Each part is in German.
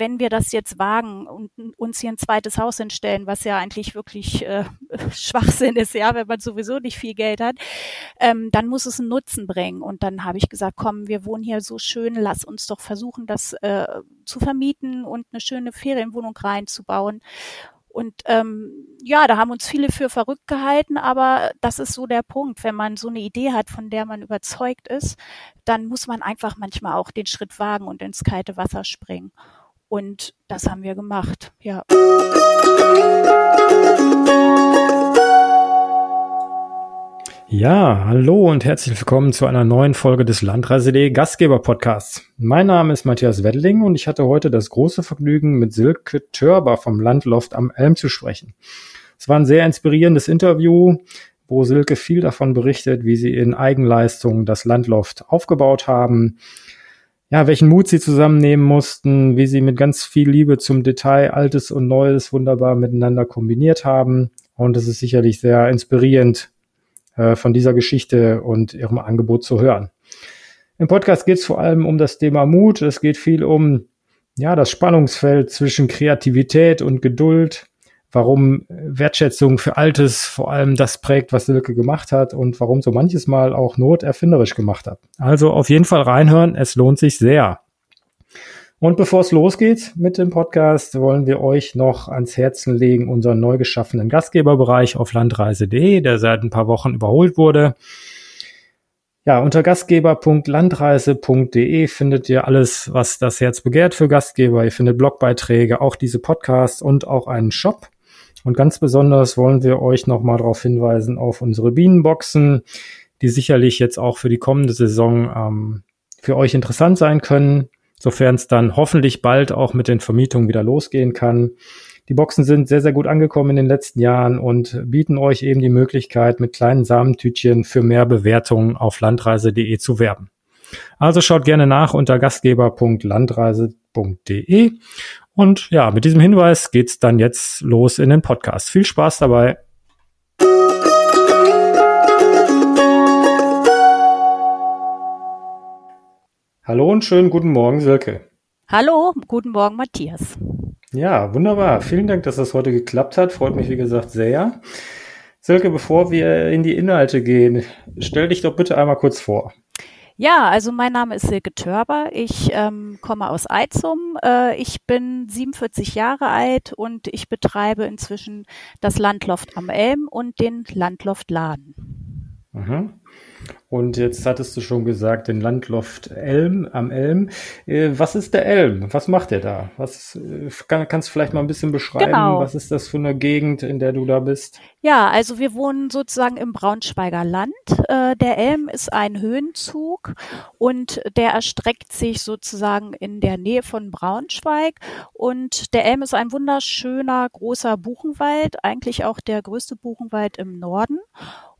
wenn wir das jetzt wagen und uns hier ein zweites Haus hinstellen, was ja eigentlich wirklich äh, Schwachsinn ist, ja, wenn man sowieso nicht viel Geld hat, ähm, dann muss es einen Nutzen bringen. Und dann habe ich gesagt, komm, wir wohnen hier so schön, lass uns doch versuchen, das äh, zu vermieten und eine schöne Ferienwohnung reinzubauen. Und ähm, ja, da haben uns viele für verrückt gehalten, aber das ist so der Punkt. Wenn man so eine Idee hat, von der man überzeugt ist, dann muss man einfach manchmal auch den Schritt wagen und ins kalte Wasser springen. Und das haben wir gemacht, ja. Ja, hallo und herzlich willkommen zu einer neuen Folge des Landreise.de Gastgeber Podcasts. Mein Name ist Matthias Weddling und ich hatte heute das große Vergnügen, mit Silke Törber vom Landloft am Elm zu sprechen. Es war ein sehr inspirierendes Interview, wo Silke viel davon berichtet, wie sie in Eigenleistung das Landloft aufgebaut haben, ja, welchen Mut sie zusammennehmen mussten, wie sie mit ganz viel Liebe zum Detail Altes und Neues wunderbar miteinander kombiniert haben. Und es ist sicherlich sehr inspirierend, äh, von dieser Geschichte und ihrem Angebot zu hören. Im Podcast geht es vor allem um das Thema Mut. Es geht viel um ja, das Spannungsfeld zwischen Kreativität und Geduld, warum Wertschätzung für Altes vor allem das prägt, was Silke gemacht hat und warum so manches Mal auch Not erfinderisch gemacht hat. Also auf jeden Fall reinhören, es lohnt sich sehr. Und bevor es losgeht mit dem Podcast, wollen wir euch noch ans Herzen legen unseren neu geschaffenen Gastgeberbereich auf landreise.de, der seit ein paar Wochen überholt wurde. Ja, unter gastgeber.landreise.de findet ihr alles, was das Herz begehrt für Gastgeber. Ihr findet Blogbeiträge, auch diese Podcasts und auch einen Shop. Und ganz besonders wollen wir euch nochmal darauf hinweisen auf unsere Bienenboxen, die sicherlich jetzt auch für die kommende Saison ähm, für euch interessant sein können sofern es dann hoffentlich bald auch mit den Vermietungen wieder losgehen kann. Die Boxen sind sehr, sehr gut angekommen in den letzten Jahren und bieten euch eben die Möglichkeit, mit kleinen Samentütchen für mehr Bewertungen auf landreise.de zu werben. Also schaut gerne nach unter gastgeber.landreise.de. Und ja, mit diesem Hinweis geht's dann jetzt los in den Podcast. Viel Spaß dabei. Hallo und schönen guten Morgen, Silke. Hallo, guten Morgen, Matthias. Ja, wunderbar. Vielen Dank, dass das heute geklappt hat. Freut mich, wie gesagt, sehr. Silke, bevor wir in die Inhalte gehen, stell dich doch bitte einmal kurz vor. Ja, also mein Name ist Silke Törber. Ich ähm, komme aus Eizum. Äh, ich bin 47 Jahre alt und ich betreibe inzwischen das Landloft am Elm und den Landloft Laden. Mhm. Und jetzt hattest du schon gesagt, den Landloft Elm am Elm. Äh, was ist der Elm? Was macht der da? Was äh, kann, kannst du vielleicht mal ein bisschen beschreiben? Genau. Was ist das für eine Gegend, in der du da bist? Ja, also wir wohnen sozusagen im Braunschweiger Land. Äh, der Elm ist ein Höhenzug und der erstreckt sich sozusagen in der Nähe von Braunschweig. Und der Elm ist ein wunderschöner großer Buchenwald, eigentlich auch der größte Buchenwald im Norden.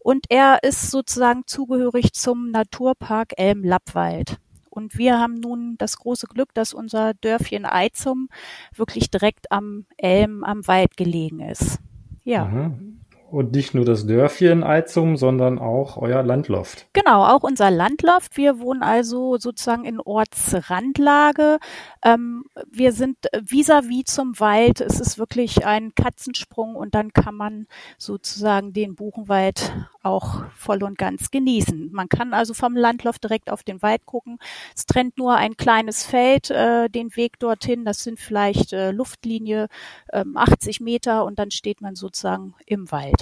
Und er ist sozusagen zugehörig zum Naturpark Elm-Lappwald. Und wir haben nun das große Glück, dass unser Dörfchen Eizum wirklich direkt am Elm, am Wald gelegen ist. Ja. Mhm. Und nicht nur das Dörfchen Eizum, sondern auch euer Landloft. Genau, auch unser Landloft. Wir wohnen also sozusagen in Ortsrandlage. Ähm, wir sind vis-à-vis -vis zum Wald. Es ist wirklich ein Katzensprung und dann kann man sozusagen den Buchenwald auch voll und ganz genießen. Man kann also vom Landloft direkt auf den Wald gucken. Es trennt nur ein kleines Feld, äh, den Weg dorthin. Das sind vielleicht äh, Luftlinie äh, 80 Meter und dann steht man sozusagen im Wald.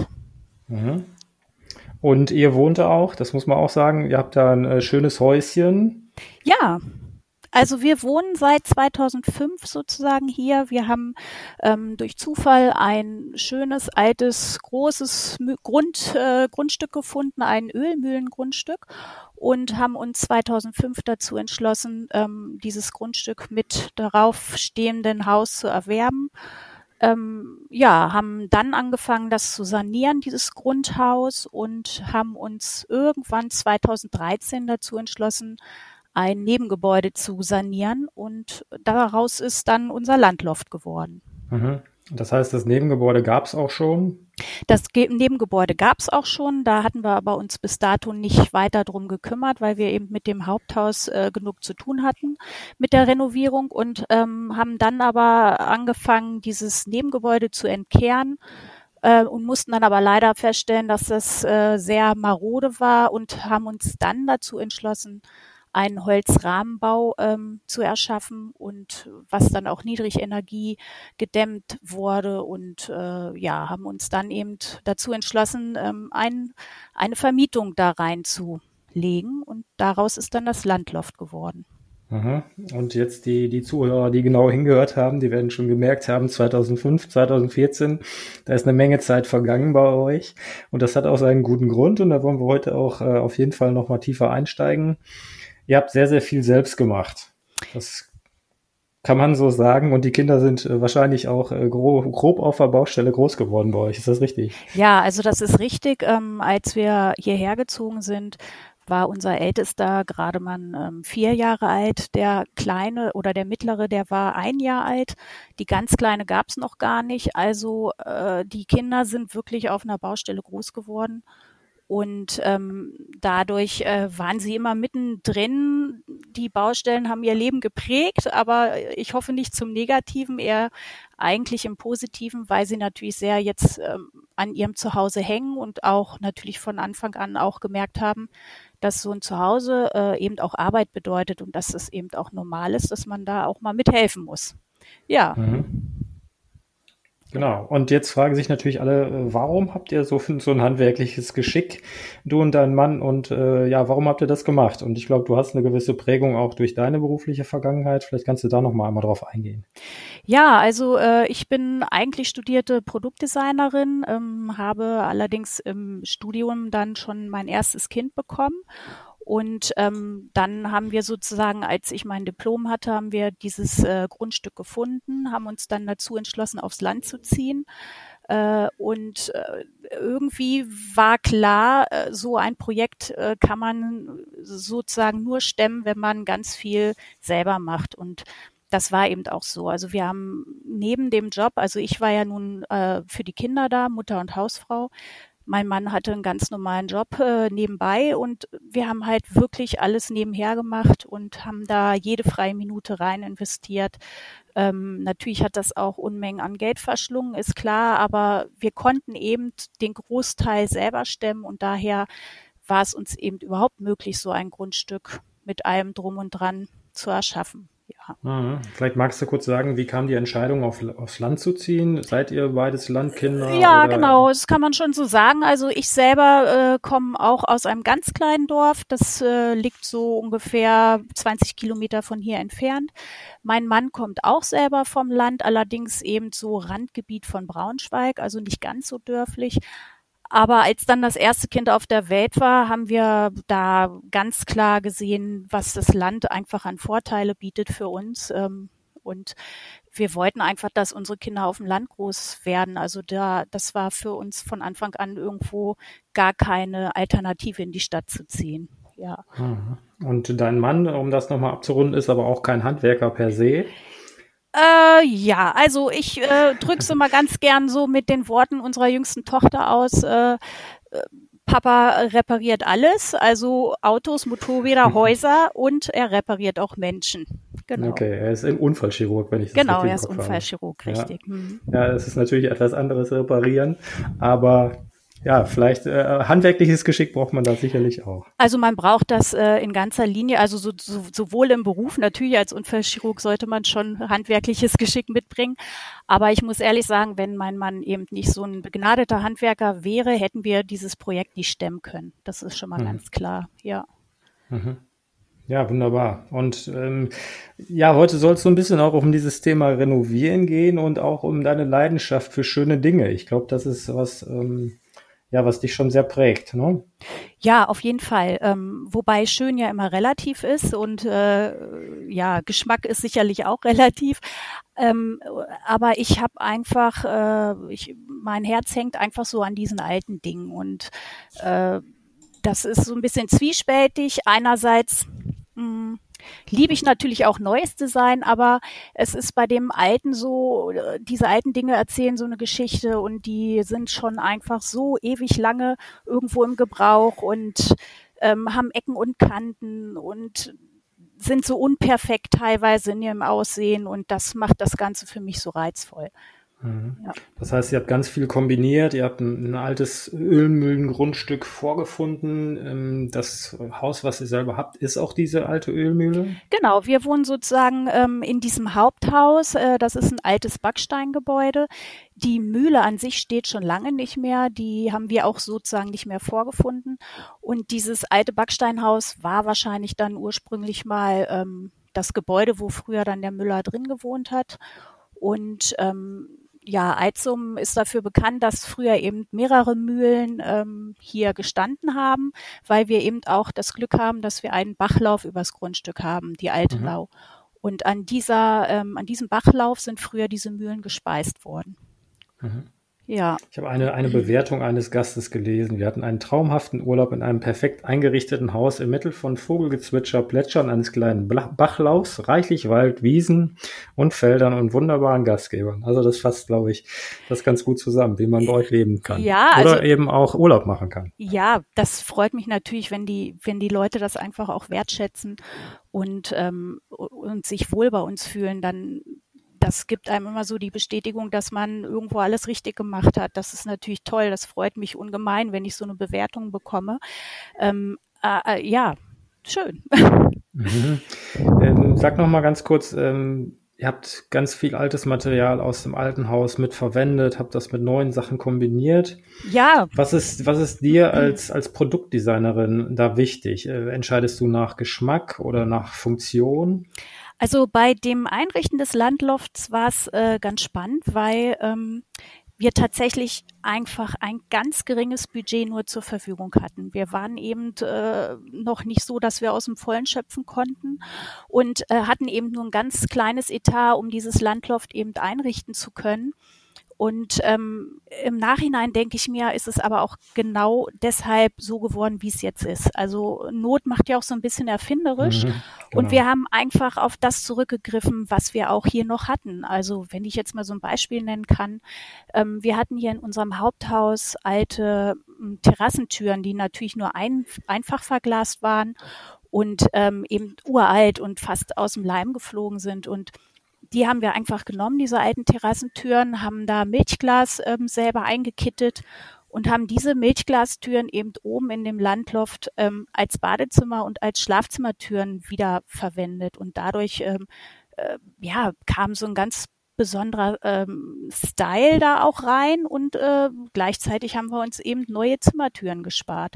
Mhm. Und ihr wohnt auch, das muss man auch sagen, ihr habt da ein äh, schönes Häuschen. Ja, also wir wohnen seit 2005 sozusagen hier. Wir haben ähm, durch Zufall ein schönes, altes, großes Grund, äh, Grundstück gefunden, ein Ölmühlengrundstück und haben uns 2005 dazu entschlossen, ähm, dieses Grundstück mit darauf stehenden Haus zu erwerben ähm, ja, haben dann angefangen, das zu sanieren, dieses Grundhaus, und haben uns irgendwann 2013 dazu entschlossen, ein Nebengebäude zu sanieren. Und daraus ist dann unser Landloft geworden. Mhm. Das heißt, das Nebengebäude gab es auch schon? Das Nebengebäude gab es auch schon. Da hatten wir aber uns bis dato nicht weiter drum gekümmert, weil wir eben mit dem Haupthaus äh, genug zu tun hatten mit der Renovierung und ähm, haben dann aber angefangen, dieses Nebengebäude zu entkehren äh, und mussten dann aber leider feststellen, dass das äh, sehr marode war und haben uns dann dazu entschlossen, einen Holzrahmenbau ähm, zu erschaffen und was dann auch Niedrigenergie gedämmt wurde und äh, ja, haben uns dann eben dazu entschlossen, ähm, ein, eine Vermietung da reinzulegen und daraus ist dann das Landloft geworden. Und jetzt die, die Zuhörer, die genau hingehört haben, die werden schon gemerkt haben, 2005, 2014, da ist eine Menge Zeit vergangen bei euch. Und das hat auch seinen guten Grund. Und da wollen wir heute auch äh, auf jeden Fall nochmal tiefer einsteigen. Ihr habt sehr, sehr viel selbst gemacht. Das kann man so sagen. Und die Kinder sind äh, wahrscheinlich auch äh, grob, grob auf der Baustelle groß geworden bei euch. Ist das richtig? Ja, also das ist richtig. Ähm, als wir hierher gezogen sind, war unser Ältester gerade mal ähm, vier Jahre alt. Der Kleine oder der Mittlere, der war ein Jahr alt. Die ganz Kleine gab's noch gar nicht. Also äh, die Kinder sind wirklich auf einer Baustelle groß geworden. Und ähm, dadurch äh, waren sie immer mittendrin. Die Baustellen haben ihr Leben geprägt, aber ich hoffe nicht zum Negativen, eher eigentlich im Positiven, weil sie natürlich sehr jetzt ähm, an ihrem Zuhause hängen und auch natürlich von Anfang an auch gemerkt haben, dass so ein Zuhause äh, eben auch Arbeit bedeutet und dass es eben auch normal ist, dass man da auch mal mithelfen muss. Ja. Mhm. Genau. Und jetzt fragen sich natürlich alle, äh, warum habt ihr so, so ein handwerkliches Geschick, du und dein Mann? Und äh, ja, warum habt ihr das gemacht? Und ich glaube, du hast eine gewisse Prägung auch durch deine berufliche Vergangenheit. Vielleicht kannst du da noch mal einmal drauf eingehen. Ja, also äh, ich bin eigentlich studierte Produktdesignerin, ähm, habe allerdings im Studium dann schon mein erstes Kind bekommen und ähm, dann haben wir sozusagen, als ich mein Diplom hatte, haben wir dieses äh, Grundstück gefunden, haben uns dann dazu entschlossen, aufs Land zu ziehen. Äh, und äh, irgendwie war klar, äh, so ein Projekt äh, kann man sozusagen nur stemmen, wenn man ganz viel selber macht. Und das war eben auch so. Also wir haben neben dem Job, also ich war ja nun äh, für die Kinder da, Mutter und Hausfrau, mein Mann hatte einen ganz normalen Job äh, nebenbei und wir haben halt wirklich alles nebenher gemacht und haben da jede freie Minute rein investiert. Ähm, natürlich hat das auch Unmengen an Geld verschlungen, ist klar, aber wir konnten eben den Großteil selber stemmen und daher war es uns eben überhaupt möglich, so ein Grundstück mit allem drum und dran zu erschaffen. Mhm. Vielleicht magst du kurz sagen, wie kam die Entscheidung, auf, aufs Land zu ziehen? Seid ihr beides Landkinder? Ja, oder? genau, das kann man schon so sagen. Also ich selber äh, komme auch aus einem ganz kleinen Dorf. Das äh, liegt so ungefähr 20 Kilometer von hier entfernt. Mein Mann kommt auch selber vom Land, allerdings eben so Randgebiet von Braunschweig, also nicht ganz so dörflich. Aber als dann das erste Kind auf der Welt war, haben wir da ganz klar gesehen, was das Land einfach an Vorteile bietet für uns. Ähm, und wir wollten einfach, dass unsere Kinder auf dem Land groß werden. Also da, das war für uns von Anfang an irgendwo gar keine Alternative in die Stadt zu ziehen. Ja. Mhm. Und dein Mann, um das nochmal abzurunden, ist aber auch kein Handwerker per se. Äh, ja, also ich äh, drücke es immer ganz gern so mit den Worten unserer jüngsten Tochter aus. Äh, äh Papa repariert alles, also Autos, Motorräder, Häuser und er repariert auch Menschen. Genau. Okay, er ist ein Unfallchirurg, wenn ich das Genau, er ist Unfallchirurg, richtig. Ja. Mhm. ja, es ist natürlich etwas anderes reparieren, aber ja, vielleicht äh, handwerkliches Geschick braucht man da sicherlich auch. Also man braucht das äh, in ganzer Linie, also so, so, sowohl im Beruf, natürlich als Unfallchirurg sollte man schon handwerkliches Geschick mitbringen. Aber ich muss ehrlich sagen, wenn mein Mann eben nicht so ein begnadeter Handwerker wäre, hätten wir dieses Projekt nicht stemmen können. Das ist schon mal mhm. ganz klar, ja. Mhm. Ja, wunderbar. Und ähm, ja, heute soll es so ein bisschen auch um dieses Thema Renovieren gehen und auch um deine Leidenschaft für schöne Dinge. Ich glaube, das ist was, ähm, ja, was dich schon sehr prägt, ne? Ja, auf jeden Fall. Ähm, wobei schön ja immer relativ ist und äh, ja, Geschmack ist sicherlich auch relativ. Ähm, aber ich habe einfach, äh, ich, mein Herz hängt einfach so an diesen alten Dingen und äh, das ist so ein bisschen zwiespältig. Einerseits mh, hm, liebe ich natürlich auch neues Design, aber es ist bei dem alten so, diese alten Dinge erzählen so eine Geschichte und die sind schon einfach so ewig lange irgendwo im Gebrauch und ähm, haben Ecken und Kanten und sind so unperfekt teilweise in ihrem Aussehen und das macht das Ganze für mich so reizvoll. Mhm. Ja. Das heißt, ihr habt ganz viel kombiniert, ihr habt ein, ein altes Ölmühlengrundstück vorgefunden. Ähm, das Haus, was ihr selber habt, ist auch diese alte Ölmühle? Genau, wir wohnen sozusagen ähm, in diesem Haupthaus. Äh, das ist ein altes Backsteingebäude. Die Mühle an sich steht schon lange nicht mehr. Die haben wir auch sozusagen nicht mehr vorgefunden. Und dieses alte Backsteinhaus war wahrscheinlich dann ursprünglich mal ähm, das Gebäude, wo früher dann der Müller drin gewohnt hat. Und ähm, ja, Eitzum ist dafür bekannt, dass früher eben mehrere Mühlen ähm, hier gestanden haben, weil wir eben auch das Glück haben, dass wir einen Bachlauf übers Grundstück haben, die Alte mhm. Lau. Und an dieser, ähm, an diesem Bachlauf sind früher diese Mühlen gespeist worden. Mhm. Ja. Ich habe eine, eine Bewertung eines Gastes gelesen. Wir hatten einen traumhaften Urlaub in einem perfekt eingerichteten Haus im Mittel von Vogelgezwitscher, Plätschern eines kleinen Bachlaufs, reichlich Wald, Wiesen und Feldern und wunderbaren Gastgebern. Also das fasst, glaube ich, das ganz gut zusammen, wie man bei euch leben kann. Ja, Oder also, eben auch Urlaub machen kann. Ja, das freut mich natürlich, wenn die, wenn die Leute das einfach auch wertschätzen und, ähm, und sich wohl bei uns fühlen, dann das gibt einem immer so die Bestätigung, dass man irgendwo alles richtig gemacht hat. Das ist natürlich toll. Das freut mich ungemein, wenn ich so eine Bewertung bekomme. Ähm, äh, äh, ja, schön. Mhm. Ähm, sag noch mal ganz kurz, ähm, ihr habt ganz viel altes Material aus dem alten Haus mit verwendet, habt das mit neuen Sachen kombiniert. Ja. Was ist, was ist dir als, als Produktdesignerin da wichtig? Äh, entscheidest du nach Geschmack oder nach Funktion? Also bei dem Einrichten des Landlofts war es äh, ganz spannend, weil ähm, wir tatsächlich einfach ein ganz geringes Budget nur zur Verfügung hatten. Wir waren eben äh, noch nicht so, dass wir aus dem Vollen schöpfen konnten und äh, hatten eben nur ein ganz kleines Etat, um dieses Landloft eben einrichten zu können. Und ähm, im Nachhinein denke ich mir, ist es aber auch genau deshalb so geworden, wie es jetzt ist. Also Not macht ja auch so ein bisschen erfinderisch. Mhm, genau. Und wir haben einfach auf das zurückgegriffen, was wir auch hier noch hatten. Also wenn ich jetzt mal so ein Beispiel nennen kann, ähm, wir hatten hier in unserem Haupthaus alte ähm, Terrassentüren, die natürlich nur ein, einfach verglast waren und ähm, eben uralt und fast aus dem Leim geflogen sind. Und die haben wir einfach genommen, diese alten Terrassentüren, haben da Milchglas ähm, selber eingekittet und haben diese Milchglastüren eben oben in dem Landloft ähm, als Badezimmer und als Schlafzimmertüren wieder verwendet. Und dadurch ähm, äh, ja, kam so ein ganz besonderer ähm, Style da auch rein und äh, gleichzeitig haben wir uns eben neue Zimmertüren gespart.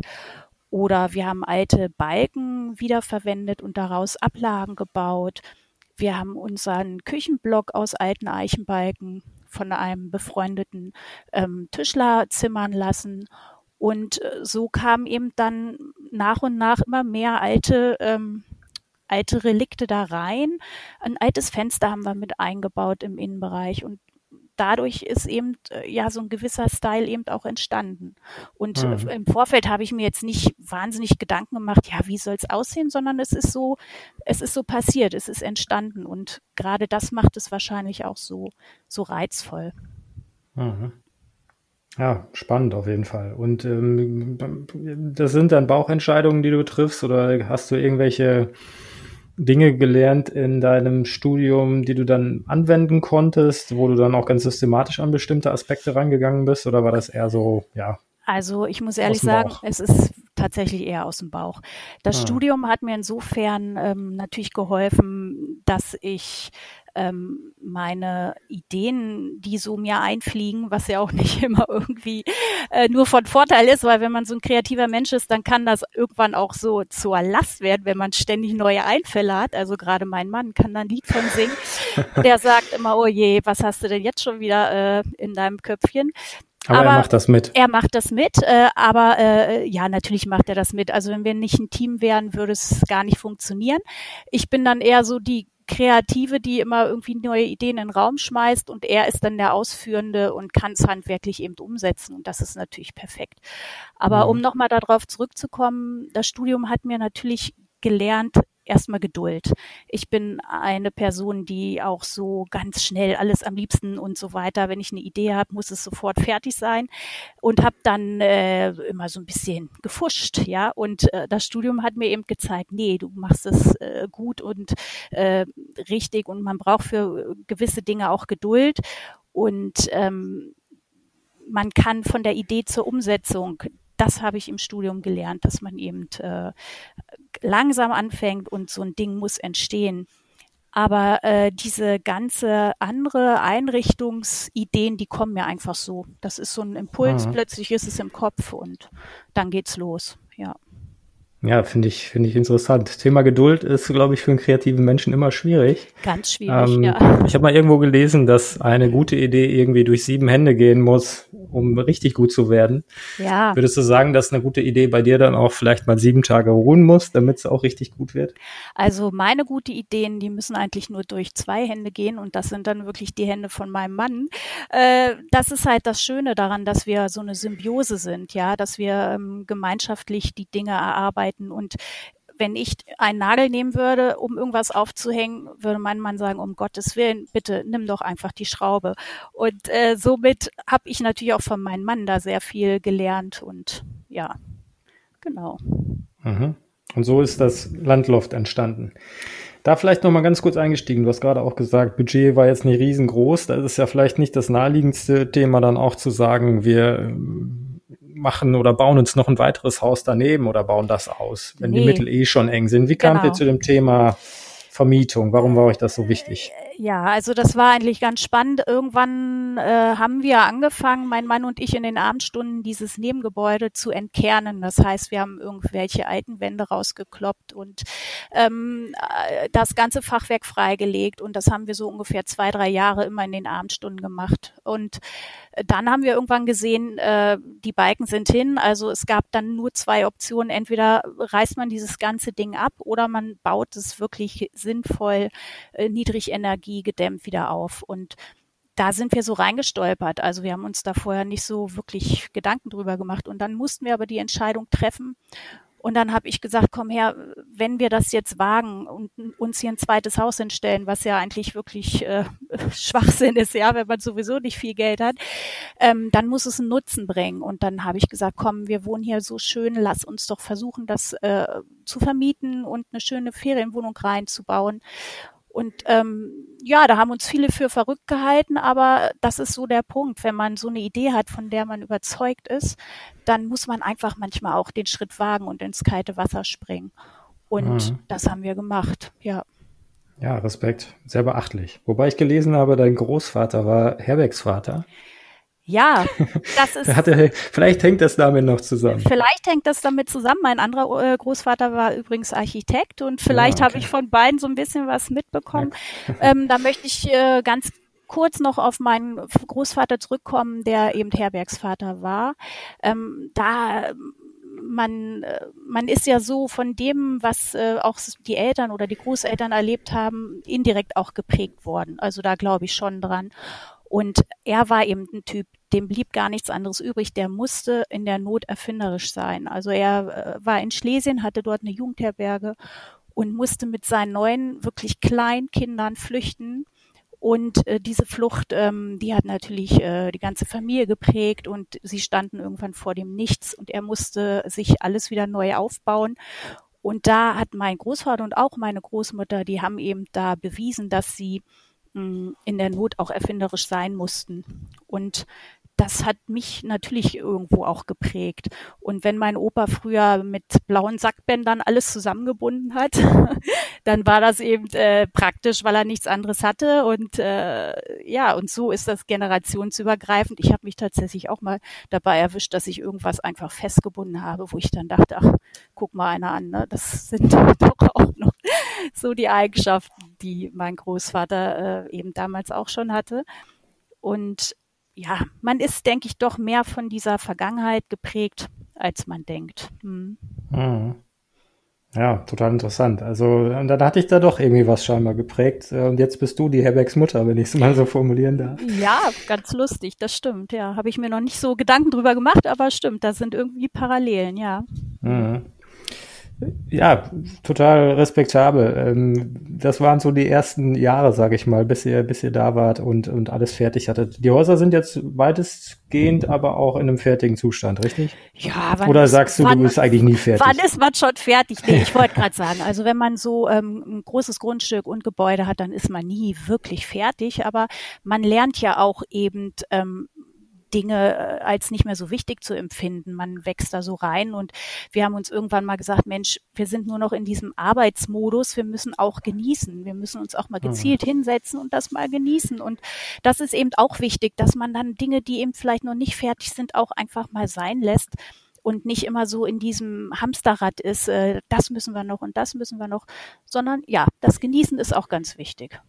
Oder wir haben alte Balken wiederverwendet und daraus Ablagen gebaut. Wir haben unseren Küchenblock aus alten Eichenbalken von einem befreundeten ähm, Tischler zimmern lassen. Und äh, so kamen eben dann nach und nach immer mehr alte, ähm, alte Relikte da rein. Ein altes Fenster haben wir mit eingebaut im Innenbereich und dadurch ist eben äh, ja so ein gewisser Style eben auch entstanden. Und mhm. im Vorfeld habe ich mir jetzt nicht wahnsinnig Gedanken gemacht, ja, wie soll es aussehen, sondern es ist so, es ist so passiert, es ist entstanden und gerade das macht es wahrscheinlich auch so, so reizvoll. Mhm. Ja, spannend auf jeden Fall. Und ähm, das sind dann Bauchentscheidungen, die du triffst, oder hast du irgendwelche Dinge gelernt in deinem Studium, die du dann anwenden konntest, wo du dann auch ganz systematisch an bestimmte Aspekte rangegangen bist? Oder war das eher so, ja? Also ich muss ehrlich sagen, es ist tatsächlich eher aus dem Bauch. Das ah. Studium hat mir insofern ähm, natürlich geholfen, dass ich ähm, meine Ideen, die so mir einfliegen, was ja auch nicht immer irgendwie äh, nur von Vorteil ist, weil wenn man so ein kreativer Mensch ist, dann kann das irgendwann auch so zur Last werden, wenn man ständig neue Einfälle hat. Also gerade mein Mann kann da ein Lied von singen. Der sagt immer, oh je, was hast du denn jetzt schon wieder äh, in deinem Köpfchen? Aber, aber, er macht das mit. Er macht das mit, äh, aber äh, ja, natürlich macht er das mit. Also wenn wir nicht ein Team wären, würde es gar nicht funktionieren. Ich bin dann eher so die Kreative, die immer irgendwie neue Ideen in den Raum schmeißt und er ist dann der Ausführende und kann es handwerklich eben umsetzen und das ist natürlich perfekt. Aber mhm. um nochmal darauf zurückzukommen, das Studium hat mir natürlich gelernt, erstmal Geduld. Ich bin eine Person, die auch so ganz schnell alles am liebsten und so weiter, wenn ich eine Idee habe, muss es sofort fertig sein und habe dann äh, immer so ein bisschen gefuscht, ja. Und äh, das Studium hat mir eben gezeigt, nee, du machst es äh, gut und äh, richtig und man braucht für gewisse Dinge auch Geduld und ähm, man kann von der Idee zur Umsetzung das habe ich im Studium gelernt, dass man eben äh, langsam anfängt und so ein Ding muss entstehen. Aber äh, diese ganze andere Einrichtungsideen, die kommen mir einfach so. Das ist so ein Impuls, mhm. plötzlich ist es im Kopf und dann geht's los. Ja. Finde ich, finde ich interessant. Thema Geduld ist, glaube ich, für einen kreativen Menschen immer schwierig. Ganz schwierig, ähm, ja. Ich habe mal irgendwo gelesen, dass eine gute Idee irgendwie durch sieben Hände gehen muss, um richtig gut zu werden. Ja. Würdest du sagen, dass eine gute Idee bei dir dann auch vielleicht mal sieben Tage ruhen muss, damit es auch richtig gut wird? Also meine gute Ideen, die müssen eigentlich nur durch zwei Hände gehen und das sind dann wirklich die Hände von meinem Mann. Äh, das ist halt das Schöne daran, dass wir so eine Symbiose sind, ja, dass wir ähm, gemeinschaftlich die Dinge erarbeiten arbeiten. Und wenn ich einen Nagel nehmen würde, um irgendwas aufzuhängen, würde mein Mann sagen, um Gottes Willen, bitte nimm doch einfach die Schraube. Und äh, somit habe ich natürlich auch von meinem Mann da sehr viel gelernt und ja, genau. Mhm. Und so ist das Landloft entstanden. Da vielleicht noch mal ganz kurz eingestiegen. Du hast gerade auch gesagt, Budget war jetzt nicht riesengroß. Da ist es ja vielleicht nicht das naheliegendste Thema dann auch zu sagen, wir machen oder bauen uns noch ein weiteres Haus daneben oder bauen das aus, wenn nee. die Mittel eh schon eng sind. Wie kamt genau. ihr zu dem Thema Vermietung? Warum war euch das so wichtig? Ja, also das war eigentlich ganz spannend. Irgendwann äh, haben wir angefangen, mein Mann und ich in den Abendstunden dieses Nebengebäude zu entkernen. Das heißt, wir haben irgendwelche alten Wände rausgekloppt und ähm, äh, das ganze Fachwerk freigelegt. Und das haben wir so ungefähr zwei, drei Jahre immer in den Abendstunden gemacht. Und dann haben wir irgendwann gesehen, äh, die Balken sind hin. Also es gab dann nur zwei Optionen. Entweder reißt man dieses ganze Ding ab oder man baut es wirklich sinnvoll, äh, Niedrigenergie gedämmt wieder auf. Und da sind wir so reingestolpert. Also wir haben uns da vorher nicht so wirklich Gedanken drüber gemacht. Und dann mussten wir aber die Entscheidung treffen. Und dann habe ich gesagt, komm her, wenn wir das jetzt wagen und uns hier ein zweites Haus hinstellen, was ja eigentlich wirklich äh, Schwachsinn ist, ja, wenn man sowieso nicht viel Geld hat, ähm, dann muss es einen Nutzen bringen. Und dann habe ich gesagt, komm, wir wohnen hier so schön, lass uns doch versuchen, das äh, zu vermieten und eine schöne Ferienwohnung reinzubauen. Und ähm, ja, da haben uns viele für verrückt gehalten, aber das ist so der Punkt. Wenn man so eine Idee hat, von der man überzeugt ist, dann muss man einfach manchmal auch den Schritt wagen und ins kalte Wasser springen. Und mhm. das haben wir gemacht, ja. Ja, Respekt. Sehr beachtlich. Wobei ich gelesen habe, dein Großvater war Herbergsvater. Ja, das ist. Hatte, vielleicht hängt das damit noch zusammen. Vielleicht hängt das damit zusammen. Mein anderer äh, Großvater war übrigens Architekt und vielleicht ja, okay. habe ich von beiden so ein bisschen was mitbekommen. Ja. Ähm, da möchte ich äh, ganz kurz noch auf meinen Großvater zurückkommen, der eben Herbergsvater war. Ähm, da man, äh, man ist ja so von dem, was äh, auch die Eltern oder die Großeltern erlebt haben, indirekt auch geprägt worden. Also da glaube ich schon dran. Und er war eben ein Typ, dem blieb gar nichts anderes übrig. Der musste in der Not erfinderisch sein. Also er äh, war in Schlesien, hatte dort eine Jugendherberge und musste mit seinen neuen, wirklich kleinen Kindern flüchten. Und äh, diese Flucht, ähm, die hat natürlich äh, die ganze Familie geprägt und sie standen irgendwann vor dem Nichts und er musste sich alles wieder neu aufbauen. Und da hat mein Großvater und auch meine Großmutter, die haben eben da bewiesen, dass sie in der Not auch erfinderisch sein mussten. Und das hat mich natürlich irgendwo auch geprägt. Und wenn mein Opa früher mit blauen Sackbändern alles zusammengebunden hat, dann war das eben äh, praktisch, weil er nichts anderes hatte. Und äh, ja, und so ist das generationsübergreifend. Ich habe mich tatsächlich auch mal dabei erwischt, dass ich irgendwas einfach festgebunden habe, wo ich dann dachte, ach, guck mal einer an, ne? das sind doch auch noch so die Eigenschaften, die mein Großvater äh, eben damals auch schon hatte. Und ja, man ist, denke ich, doch mehr von dieser Vergangenheit geprägt, als man denkt. Hm. Mhm. Ja, total interessant. Also dann hatte ich da doch irgendwie was scheinbar geprägt. Und jetzt bist du die Herbergs Mutter, wenn ich es mal so formulieren darf. Ja, ganz lustig, das stimmt. Ja, habe ich mir noch nicht so Gedanken drüber gemacht, aber stimmt, da sind irgendwie Parallelen, ja. Mhm. Ja, total respektabel. Ähm, das waren so die ersten Jahre, sage ich mal, bis ihr, bis ihr da wart und, und alles fertig hattet. Die Häuser sind jetzt weitestgehend aber auch in einem fertigen Zustand, richtig? Ja, wann Oder sagst du, wann, du bist eigentlich nie fertig? Wann ist man schon fertig? Nee, ich wollte gerade sagen, also wenn man so ähm, ein großes Grundstück und Gebäude hat, dann ist man nie wirklich fertig, aber man lernt ja auch eben ähm, Dinge äh, als nicht mehr so wichtig zu empfinden. Man wächst da so rein und wir haben uns irgendwann mal gesagt, Mensch, wir sind nur noch in diesem Arbeitsmodus, wir müssen auch genießen. Wir müssen uns auch mal mhm. gezielt hinsetzen und das mal genießen. Und das ist eben auch wichtig, dass man dann Dinge, die eben vielleicht noch nicht fertig sind, auch einfach mal sein lässt und nicht immer so in diesem Hamsterrad ist, äh, das müssen wir noch und das müssen wir noch, sondern ja, das Genießen ist auch ganz wichtig.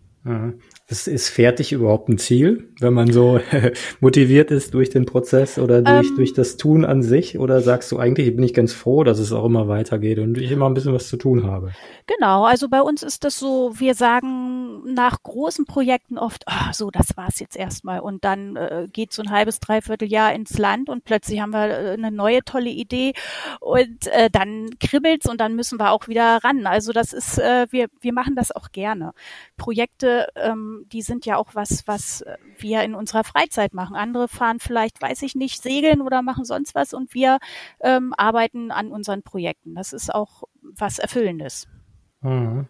Ist, ist fertig überhaupt ein Ziel, wenn man so motiviert ist durch den Prozess oder durch, ähm, durch das Tun an sich? Oder sagst du eigentlich, bin ich ganz froh, dass es auch immer weitergeht und ich immer ein bisschen was zu tun habe? Genau, also bei uns ist das so, wir sagen nach großen Projekten oft, oh, so, das war's jetzt erstmal. Und dann äh, geht so ein halbes, dreiviertel Jahr ins Land und plötzlich haben wir äh, eine neue tolle Idee und äh, dann kribbelt's und dann müssen wir auch wieder ran. Also das ist, äh, wir, wir machen das auch gerne. Projekte ähm, die sind ja auch was, was wir in unserer Freizeit machen. Andere fahren vielleicht, weiß ich nicht, segeln oder machen sonst was und wir ähm, arbeiten an unseren Projekten. Das ist auch was Erfüllendes. Mhm.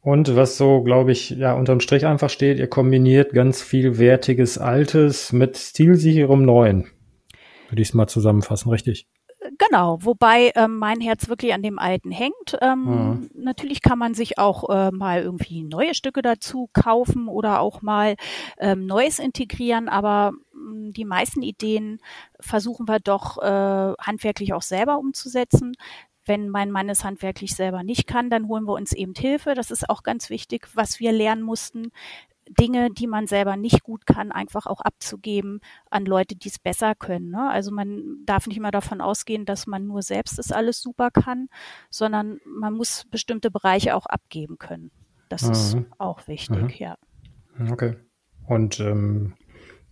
Und was so, glaube ich, ja, unterm Strich einfach steht, ihr kombiniert ganz viel wertiges Altes mit stilsicherem Neuen. Würde ich es mal zusammenfassen, richtig? Genau, wobei ähm, mein Herz wirklich an dem Alten hängt. Ähm, mhm. Natürlich kann man sich auch äh, mal irgendwie neue Stücke dazu kaufen oder auch mal ähm, Neues integrieren, aber mh, hm, die meisten Ideen versuchen wir doch äh, handwerklich auch selber umzusetzen. Wenn mein Mann es handwerklich selber nicht kann, dann holen wir uns eben Hilfe. Das ist auch ganz wichtig, was wir lernen mussten. Dinge, die man selber nicht gut kann, einfach auch abzugeben an Leute, die es besser können. Ne? Also man darf nicht immer davon ausgehen, dass man nur selbst das alles super kann, sondern man muss bestimmte Bereiche auch abgeben können. Das mhm. ist auch wichtig, mhm. ja. Okay. Und ähm,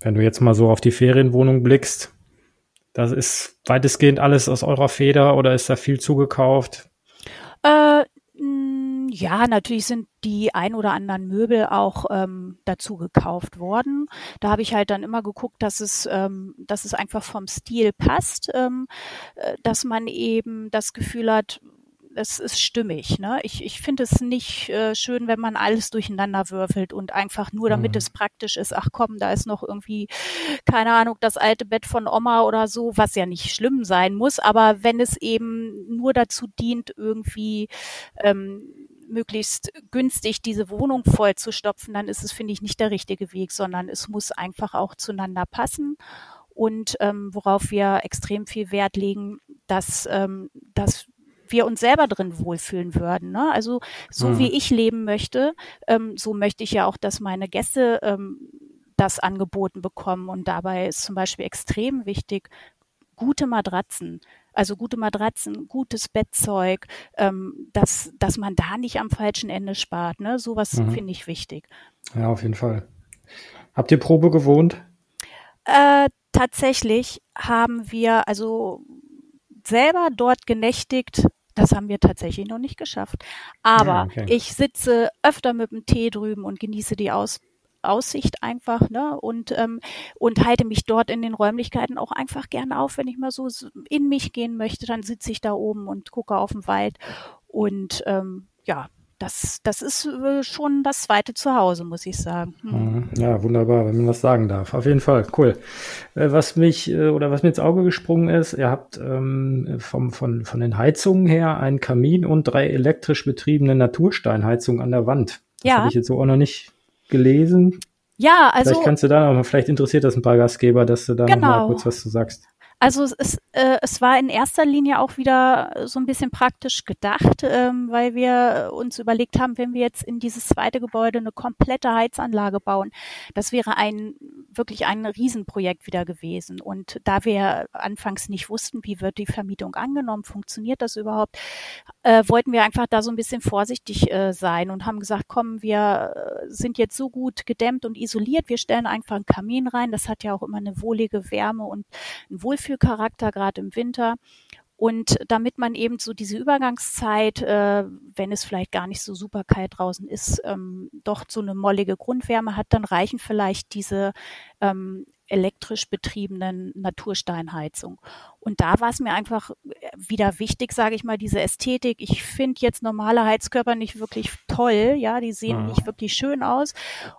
wenn du jetzt mal so auf die Ferienwohnung blickst, das ist weitestgehend alles aus eurer Feder oder ist da viel zugekauft? Äh, ja, natürlich sind die ein oder anderen Möbel auch ähm, dazu gekauft worden. Da habe ich halt dann immer geguckt, dass es, ähm, dass es einfach vom Stil passt, ähm, äh, dass man eben das Gefühl hat, es ist stimmig. Ne? Ich, ich finde es nicht äh, schön, wenn man alles durcheinander würfelt und einfach nur, damit mhm. es praktisch ist, ach komm, da ist noch irgendwie, keine Ahnung, das alte Bett von Oma oder so, was ja nicht schlimm sein muss, aber wenn es eben nur dazu dient, irgendwie ähm, möglichst günstig diese Wohnung voll zu stopfen, dann ist es, finde ich, nicht der richtige Weg, sondern es muss einfach auch zueinander passen. Und ähm, worauf wir extrem viel Wert legen, dass, ähm, dass wir uns selber drin wohlfühlen würden. Ne? Also so mhm. wie ich leben möchte, ähm, so möchte ich ja auch, dass meine Gäste ähm, das angeboten bekommen. Und dabei ist zum Beispiel extrem wichtig, gute Matratzen. Also gute Matratzen, gutes Bettzeug, ähm, dass, dass man da nicht am falschen Ende spart. Ne? Sowas mhm. finde ich wichtig. Ja, auf jeden Fall. Habt ihr Probe gewohnt? Äh, tatsächlich haben wir also selber dort genächtigt. Das haben wir tatsächlich noch nicht geschafft. Aber ja, okay. ich sitze öfter mit dem Tee drüben und genieße die Aus Aussicht einfach, ne? Und, ähm, und halte mich dort in den Räumlichkeiten auch einfach gerne auf. Wenn ich mal so in mich gehen möchte, dann sitze ich da oben und gucke auf den Wald. Und ähm, ja, das, das ist äh, schon das zweite Zuhause, muss ich sagen. Hm. Mhm. Ja, wunderbar, wenn man das sagen darf. Auf jeden Fall, cool. Äh, was mich äh, oder was mir ins Auge gesprungen ist, ihr habt ähm, vom, von, von den Heizungen her einen Kamin und drei elektrisch betriebene Natursteinheizungen an der Wand. Das ja. habe ich jetzt so auch noch nicht gelesen. Ja, also. Vielleicht kannst du da noch mal, vielleicht interessiert das ein paar Gastgeber, dass du da genau. noch mal genau. kurz was zu sagst. Also es, ist, äh, es war in erster Linie auch wieder so ein bisschen praktisch gedacht, ähm, weil wir uns überlegt haben, wenn wir jetzt in dieses zweite Gebäude eine komplette Heizanlage bauen, das wäre ein wirklich ein Riesenprojekt wieder gewesen. Und da wir anfangs nicht wussten, wie wird die Vermietung angenommen, funktioniert das überhaupt, äh, wollten wir einfach da so ein bisschen vorsichtig äh, sein und haben gesagt, komm, wir äh, sind jetzt so gut gedämmt und isoliert, wir stellen einfach einen Kamin rein. Das hat ja auch immer eine wohlige Wärme und ein Wohlfühl Wohlfühlcharakter, gerade im Winter. Und damit man eben so diese Übergangszeit, äh, wenn es vielleicht gar nicht so super kalt draußen ist, ähm, doch so eine mollige Grundwärme hat, dann reichen vielleicht diese ähm, elektrisch betriebenen Natursteinheizung. Und da war es mir einfach wieder wichtig, sage ich mal, diese Ästhetik. Ich finde jetzt normale Heizkörper nicht wirklich toll, ja, die sehen mhm. nicht wirklich schön aus.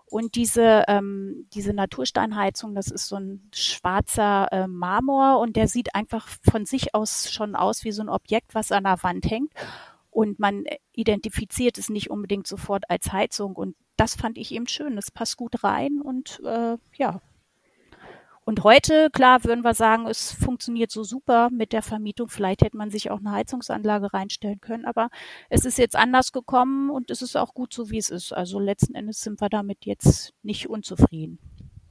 Und diese, ähm, diese Natursteinheizung, das ist so ein schwarzer äh, Marmor und der sieht einfach von sich aus schon aus wie so ein Objekt, was an der Wand hängt. Und man identifiziert es nicht unbedingt sofort als Heizung. Und das fand ich eben schön. Das passt gut rein und äh, ja, und heute, klar, würden wir sagen, es funktioniert so super mit der Vermietung. Vielleicht hätte man sich auch eine Heizungsanlage reinstellen können, aber es ist jetzt anders gekommen und es ist auch gut so, wie es ist. Also letzten Endes sind wir damit jetzt nicht unzufrieden.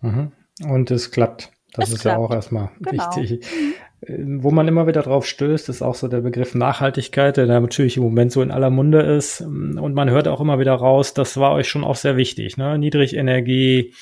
Mhm. Und es klappt. Das es ist klappt. ja auch erstmal genau. wichtig. Wo man immer wieder drauf stößt, ist auch so der Begriff Nachhaltigkeit, der natürlich im Moment so in aller Munde ist. Und man hört auch immer wieder raus, das war euch schon auch sehr wichtig. Ne? Niedrigenergie,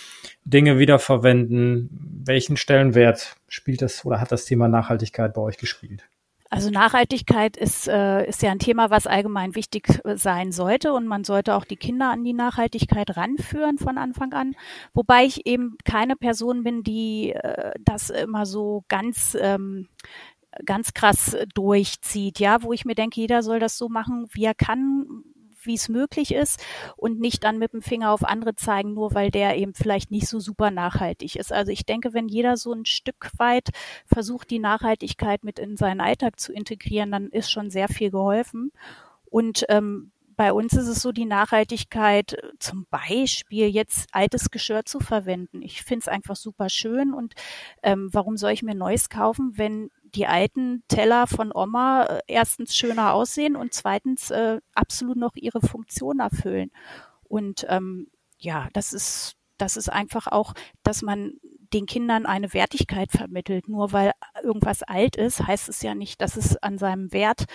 Dinge wiederverwenden. Welchen Stellenwert spielt das oder hat das Thema Nachhaltigkeit bei euch gespielt? Also Nachhaltigkeit ist, äh, ist ja ein Thema, was allgemein wichtig äh, sein sollte und man sollte auch die Kinder an die Nachhaltigkeit ranführen von Anfang an. Wobei ich eben keine Person bin, die äh, das immer so ganz ähm, ganz krass durchzieht, ja, wo ich mir denke, jeder soll das so machen, wie er kann, wie es möglich ist und nicht dann mit dem Finger auf andere zeigen, nur weil der eben vielleicht nicht so super nachhaltig ist. Also ich denke, wenn jeder so ein Stück weit versucht, die Nachhaltigkeit mit in seinen Alltag zu integrieren, dann ist schon sehr viel geholfen. Und ähm, bei uns ist es so die Nachhaltigkeit, zum Beispiel jetzt altes Geschirr zu verwenden. Ich finde es einfach super schön und ähm, warum soll ich mir Neues kaufen, wenn die alten Teller von Oma äh, erstens schöner aussehen und zweitens äh, absolut noch ihre Funktion erfüllen. Und ähm, ja, das ist, das ist einfach auch, dass man den Kindern eine Wertigkeit vermittelt. Nur weil irgendwas alt ist, heißt es ja nicht, dass es an seinem Wert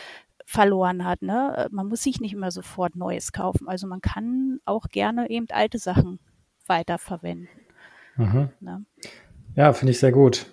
verloren hat. Ne? Man muss sich nicht immer sofort Neues kaufen. Also man kann auch gerne eben alte Sachen weiterverwenden. Mhm. Ne? Ja, finde ich sehr gut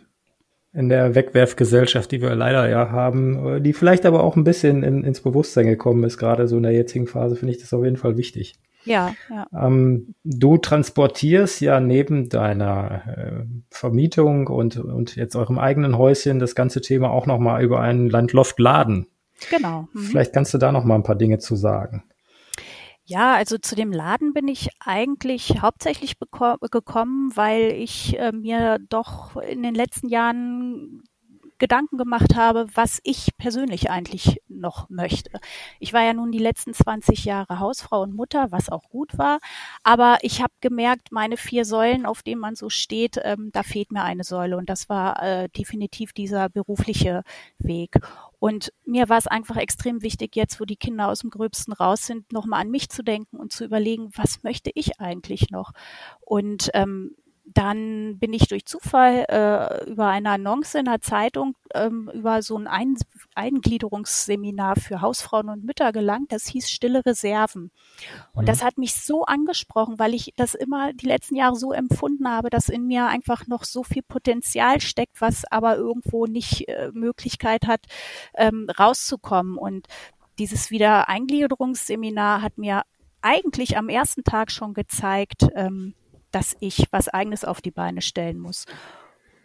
in der Wegwerfgesellschaft, die wir leider ja haben, die vielleicht aber auch ein bisschen in, ins Bewusstsein gekommen ist, gerade so in der jetzigen Phase, finde ich das auf jeden Fall wichtig. Ja, ja. Ähm, du transportierst ja neben deiner äh, Vermietung und, und jetzt eurem eigenen Häuschen das ganze Thema auch nochmal über einen Landloftladen. Genau. Mhm. Vielleicht kannst du da noch mal ein paar Dinge zu sagen. Ja, also zu dem Laden bin ich eigentlich hauptsächlich gekommen, weil ich äh, mir doch in den letzten Jahren Gedanken gemacht habe, was ich persönlich eigentlich noch möchte. Ich war ja nun die letzten 20 Jahre Hausfrau und Mutter, was auch gut war, aber ich habe gemerkt, meine vier Säulen, auf denen man so steht, ähm, da fehlt mir eine Säule und das war äh, definitiv dieser berufliche Weg. Und mir war es einfach extrem wichtig, jetzt, wo die Kinder aus dem Gröbsten raus sind, nochmal an mich zu denken und zu überlegen, was möchte ich eigentlich noch? Und ähm, dann bin ich durch Zufall äh, über eine Annonce in der Zeitung ähm, über so ein, ein Eingliederungsseminar für Hausfrauen und Mütter gelangt. Das hieß Stille Reserven. Und mhm. das hat mich so angesprochen, weil ich das immer die letzten Jahre so empfunden habe, dass in mir einfach noch so viel Potenzial steckt, was aber irgendwo nicht äh, Möglichkeit hat, ähm, rauszukommen. Und dieses Wiedereingliederungsseminar hat mir eigentlich am ersten Tag schon gezeigt, ähm, dass ich was eigenes auf die Beine stellen muss.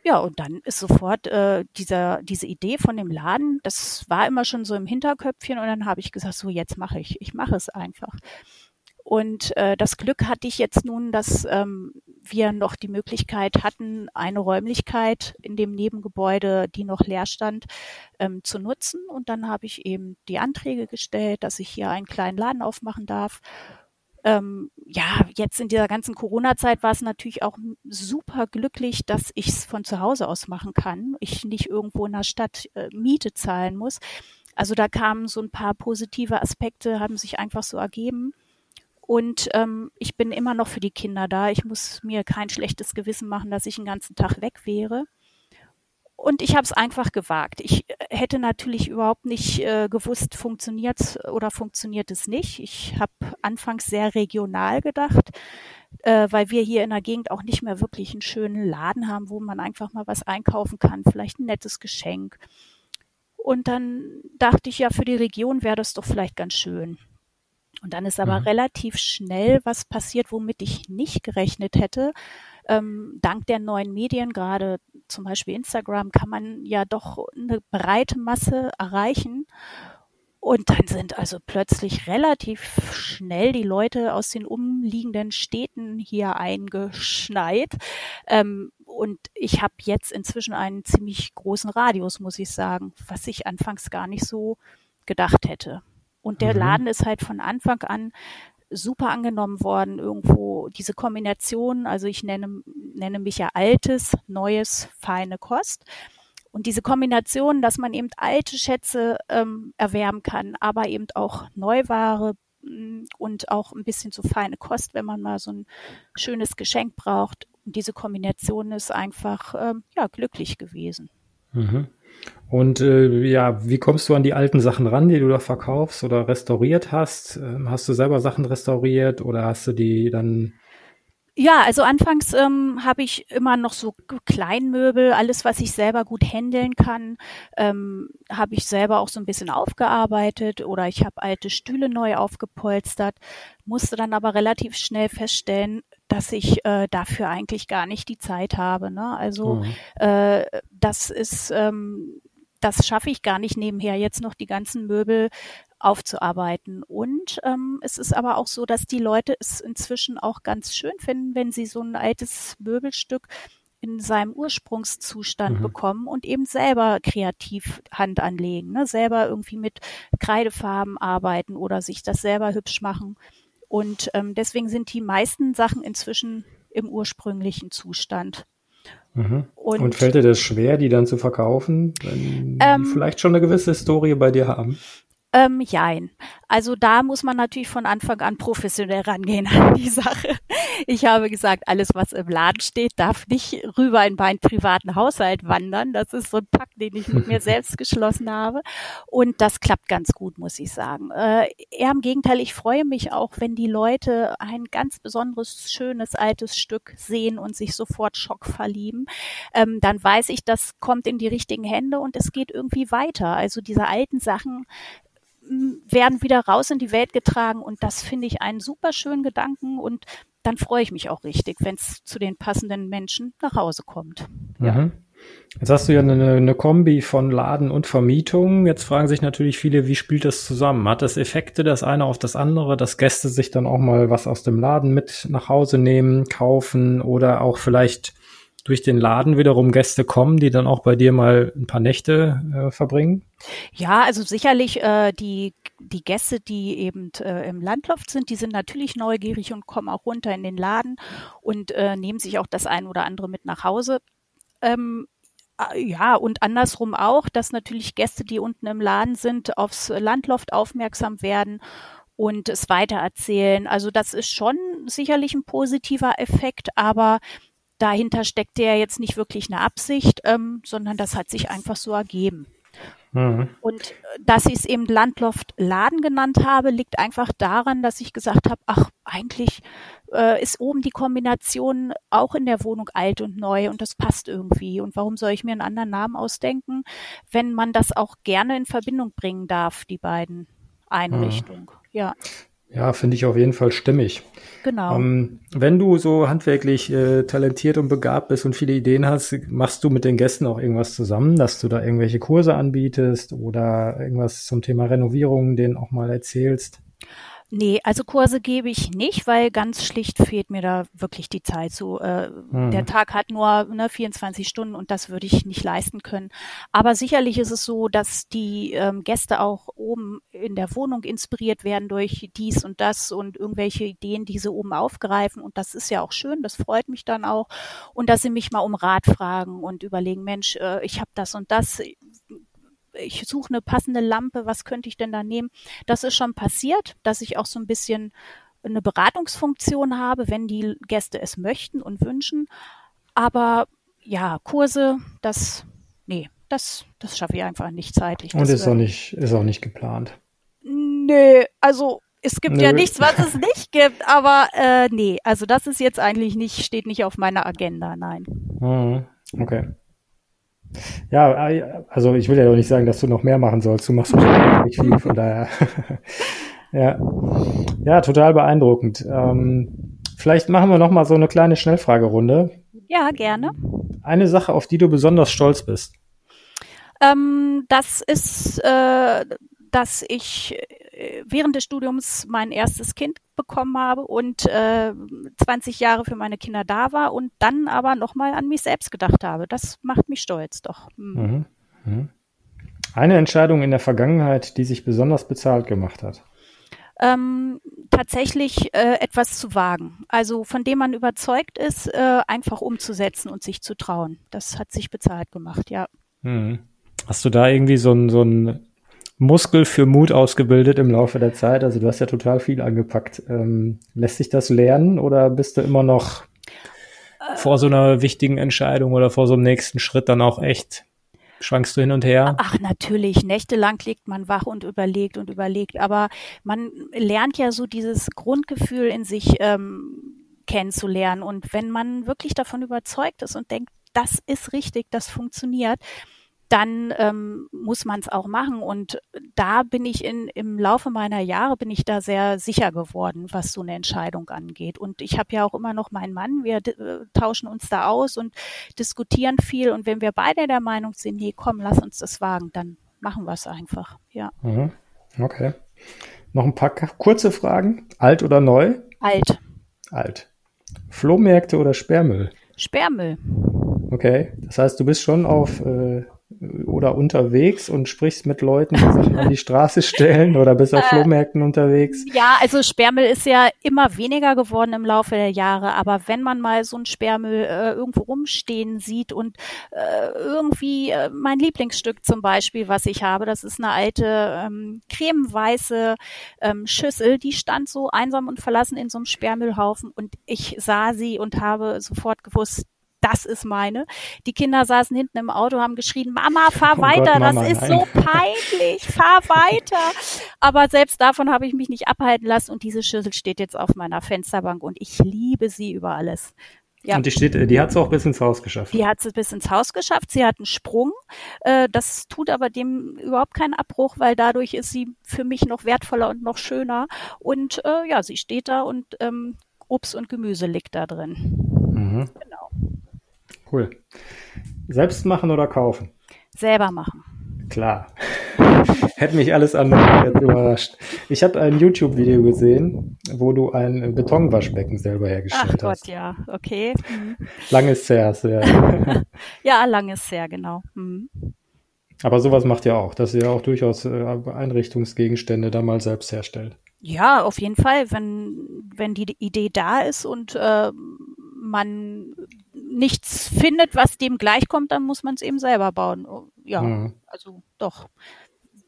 Ja, und dann ist sofort äh, dieser, diese Idee von dem Laden, das war immer schon so im Hinterköpfchen und dann habe ich gesagt, so jetzt mache ich, ich mache es einfach. Und äh, das Glück hatte ich jetzt nun, dass ähm, wir noch die Möglichkeit hatten, eine Räumlichkeit in dem Nebengebäude, die noch leer stand, ähm, zu nutzen. Und dann habe ich eben die Anträge gestellt, dass ich hier einen kleinen Laden aufmachen darf ähm, ja, jetzt in dieser ganzen Corona-Zeit war es natürlich auch super glücklich, dass ich es von zu Hause aus machen kann. Ich nicht irgendwo in der Stadt äh, Miete zahlen muss. Also da kamen so ein paar positive Aspekte, haben sich einfach so ergeben. Und ähm, ich bin immer noch für die Kinder da. Ich muss mir kein schlechtes Gewissen machen, dass ich den ganzen Tag weg wäre. Und ich habe es einfach gewagt. Ich äh, hätte natürlich überhaupt nicht äh, gewusst, funktioniert oder funktioniert es nicht. Ich habe anfangs sehr regional gedacht, äh, weil wir hier in der Gegend auch nicht mehr wirklich einen schönen Laden haben, wo man einfach mal was einkaufen kann, vielleicht ein nettes Geschenk. Und dann dachte ich ja, für die Region wäre das doch vielleicht ganz schön. Und dann ist aber mhm. relativ schnell was passiert, womit ich nicht gerechnet hätte. Ähm, dank der neuen Medien, gerade zum Beispiel Instagram, kann man ja doch eine breite Masse erreichen. Und dann sind also plötzlich relativ schnell die Leute aus den umliegenden Städten hier eingeschneit. Ähm, und ich habe jetzt inzwischen einen ziemlich großen Radius, muss ich sagen, was ich anfangs gar nicht so gedacht hätte. Und der mhm. Laden ist halt von Anfang an super angenommen worden, irgendwo diese Kombination, also ich nenne, nenne mich ja altes, neues, feine Kost. Und diese Kombination, dass man eben alte Schätze ähm, erwärmen kann, aber eben auch Neuware mm, und auch ein bisschen zu feine Kost, wenn man mal so ein schönes Geschenk braucht. Und diese Kombination ist einfach ähm, ja glücklich gewesen. Mhm. Und äh, ja, wie kommst du an die alten Sachen ran, die du da verkaufst oder restauriert hast? Ähm, hast du selber Sachen restauriert oder hast du die dann ja, also anfangs ähm, habe ich immer noch so Kleinmöbel, alles, was ich selber gut handeln kann, ähm, habe ich selber auch so ein bisschen aufgearbeitet oder ich habe alte Stühle neu aufgepolstert, musste dann aber relativ schnell feststellen, dass ich äh, dafür eigentlich gar nicht die Zeit habe. Ne? Also mhm. äh, das ist ähm, das schaffe ich gar nicht nebenher jetzt noch die ganzen Möbel aufzuarbeiten. Und ähm, es ist aber auch so, dass die Leute es inzwischen auch ganz schön finden, wenn sie so ein altes Möbelstück in seinem Ursprungszustand mhm. bekommen und eben selber kreativ Hand anlegen, ne? selber irgendwie mit Kreidefarben arbeiten oder sich das selber hübsch machen. Und ähm, deswegen sind die meisten Sachen inzwischen im ursprünglichen Zustand. Mhm. Und, und, fällt dir das schwer, die dann zu verkaufen, wenn ähm, die vielleicht schon eine gewisse Historie bei dir haben? Ähm, jein. Also da muss man natürlich von Anfang an professionell rangehen an die Sache. Ich habe gesagt, alles, was im Laden steht, darf nicht rüber in meinen privaten Haushalt wandern. Das ist so ein Pakt, den ich mit mir selbst geschlossen habe. Und das klappt ganz gut, muss ich sagen. Äh, eher im Gegenteil, ich freue mich auch, wenn die Leute ein ganz besonderes, schönes, altes Stück sehen und sich sofort Schock verlieben. Ähm, dann weiß ich, das kommt in die richtigen Hände und es geht irgendwie weiter. Also diese alten Sachen, werden wieder raus in die Welt getragen und das finde ich einen super schönen Gedanken und dann freue ich mich auch richtig, wenn es zu den passenden Menschen nach Hause kommt. Ja. Mhm. Jetzt hast du ja eine, eine Kombi von Laden und Vermietung. Jetzt fragen sich natürlich viele, wie spielt das zusammen? Hat das Effekte das eine auf das andere, dass Gäste sich dann auch mal was aus dem Laden mit nach Hause nehmen, kaufen oder auch vielleicht durch den Laden wiederum Gäste kommen, die dann auch bei dir mal ein paar Nächte äh, verbringen? Ja, also sicherlich äh, die die Gäste, die eben äh, im Landloft sind, die sind natürlich neugierig und kommen auch runter in den Laden und äh, nehmen sich auch das ein oder andere mit nach Hause. Ähm, äh, ja, und andersrum auch, dass natürlich Gäste, die unten im Laden sind, aufs Landloft aufmerksam werden und es weitererzählen. Also das ist schon sicherlich ein positiver Effekt, aber dahinter steckt ja jetzt nicht wirklich eine Absicht, ähm, sondern das hat sich einfach so ergeben. Mhm. Und äh, dass ich es eben Landloft Laden genannt habe, liegt einfach daran, dass ich gesagt habe, ach, eigentlich äh, ist oben die Kombination auch in der Wohnung alt und neu und das passt irgendwie. Und warum soll ich mir einen anderen Namen ausdenken, wenn man das auch gerne in Verbindung bringen darf, die beiden Einrichtungen? Mhm. Ja. Ja, finde ich auf jeden Fall stimmig. Genau. Ähm, wenn du so handwerklich äh, talentiert und begabt bist und viele Ideen hast, machst du mit den Gästen auch irgendwas zusammen, dass du da irgendwelche Kurse anbietest oder irgendwas zum Thema Renovierung denen auch mal erzählst? Nee, also Kurse gebe ich nicht, weil ganz schlicht fehlt mir da wirklich die Zeit. So, äh, mhm. der Tag hat nur ne, 24 Stunden und das würde ich nicht leisten können. Aber sicherlich ist es so, dass die ähm, Gäste auch oben in der Wohnung inspiriert werden durch dies und das und irgendwelche Ideen, die sie oben aufgreifen. Und das ist ja auch schön, das freut mich dann auch. Und dass sie mich mal um Rat fragen und überlegen, Mensch, äh, ich habe das und das ich suche eine passende Lampe, was könnte ich denn da nehmen? Das ist schon passiert, dass ich auch so ein bisschen eine Beratungsfunktion habe, wenn die Gäste es möchten und wünschen. Aber ja, Kurse, das, nee, das, das schaffe ich einfach nicht zeitlich. Und ist auch nicht, ist auch nicht geplant. Nee, also es gibt Nö. ja nichts, was es nicht gibt, aber äh, nee, also das ist jetzt eigentlich nicht, steht nicht auf meiner Agenda, nein. Mhm. Okay. Ja, also ich will ja auch nicht sagen, dass du noch mehr machen sollst. Du machst wahrscheinlich nicht viel, von daher. ja. ja, total beeindruckend. Ähm, vielleicht machen wir noch mal so eine kleine Schnellfragerunde. Ja, gerne. Eine Sache, auf die du besonders stolz bist. Ähm, das ist, äh, dass ich äh, während des Studiums mein erstes Kind bekommen habe und äh, 20 Jahre für meine Kinder da war und dann aber nochmal an mich selbst gedacht habe. Das macht mich stolz, doch. Mhm. Mhm. Eine Entscheidung in der Vergangenheit, die sich besonders bezahlt gemacht hat. Ähm, tatsächlich äh, etwas zu wagen. Also von dem man überzeugt ist, äh, einfach umzusetzen und sich zu trauen. Das hat sich bezahlt gemacht, ja. Mhm. Hast du da irgendwie so ein, so ein Muskel für Mut ausgebildet im Laufe der Zeit? Also du hast ja total viel angepackt. Ähm, lässt sich das lernen oder bist du immer noch vor so einer wichtigen Entscheidung oder vor so einem nächsten Schritt dann auch echt Schwankst du hin und her? Ach, natürlich. Nächtelang liegt man wach und überlegt und überlegt. Aber man lernt ja so dieses Grundgefühl in sich ähm, kennenzulernen. Und wenn man wirklich davon überzeugt ist und denkt, das ist richtig, das funktioniert, dann ähm, muss man es auch machen. Und da bin ich in, im Laufe meiner Jahre bin ich da sehr sicher geworden, was so eine Entscheidung angeht. Und ich habe ja auch immer noch meinen Mann. Wir äh, tauschen uns da aus und diskutieren viel. Und wenn wir beide der Meinung sind, nee, komm, lass uns das wagen, dann machen wir es einfach. Ja. Mhm. Okay. Noch ein paar kurze Fragen. Alt oder neu? Alt. Alt. Flohmärkte oder Sperrmüll? Sperrmüll. Okay. Das heißt, du bist schon auf äh, oder unterwegs und sprichst mit Leuten, die Sachen an die Straße stellen oder bist auf äh, Flohmärkten unterwegs? Ja, also Sperrmüll ist ja immer weniger geworden im Laufe der Jahre, aber wenn man mal so ein Sperrmüll äh, irgendwo rumstehen sieht und äh, irgendwie äh, mein Lieblingsstück zum Beispiel, was ich habe, das ist eine alte ähm, cremeweiße ähm, Schüssel, die stand so einsam und verlassen in so einem Sperrmüllhaufen und ich sah sie und habe sofort gewusst, das ist meine. Die Kinder saßen hinten im Auto, haben geschrien, Mama, fahr oh weiter, Gott, Mama, das ist nein. so peinlich, fahr weiter. Aber selbst davon habe ich mich nicht abhalten lassen und diese Schüssel steht jetzt auf meiner Fensterbank und ich liebe sie über alles. Ja. Und die steht, die hat es auch bis ins Haus geschafft. Die hat es bis ins Haus geschafft. Sie hat einen Sprung. Äh, das tut aber dem überhaupt keinen Abbruch, weil dadurch ist sie für mich noch wertvoller und noch schöner. Und äh, ja, sie steht da und ähm, Obst und Gemüse liegt da drin. Mhm. Genau. Cool. Selbst machen oder kaufen? Selber machen. Klar. Hätte mich alles andere überrascht. Ich habe ein YouTube-Video gesehen, wo du ein Betonwaschbecken selber hergestellt Ach hast. Ach Gott, ja, okay. Mhm. Lang ist her, ja. ja, lang ist her, genau. Mhm. Aber sowas macht ihr auch, dass ihr auch durchaus äh, Einrichtungsgegenstände da mal selbst herstellt. Ja, auf jeden Fall, wenn, wenn die Idee da ist und äh, man nichts findet, was dem gleichkommt, dann muss man es eben selber bauen. Oh, ja, mhm. also doch.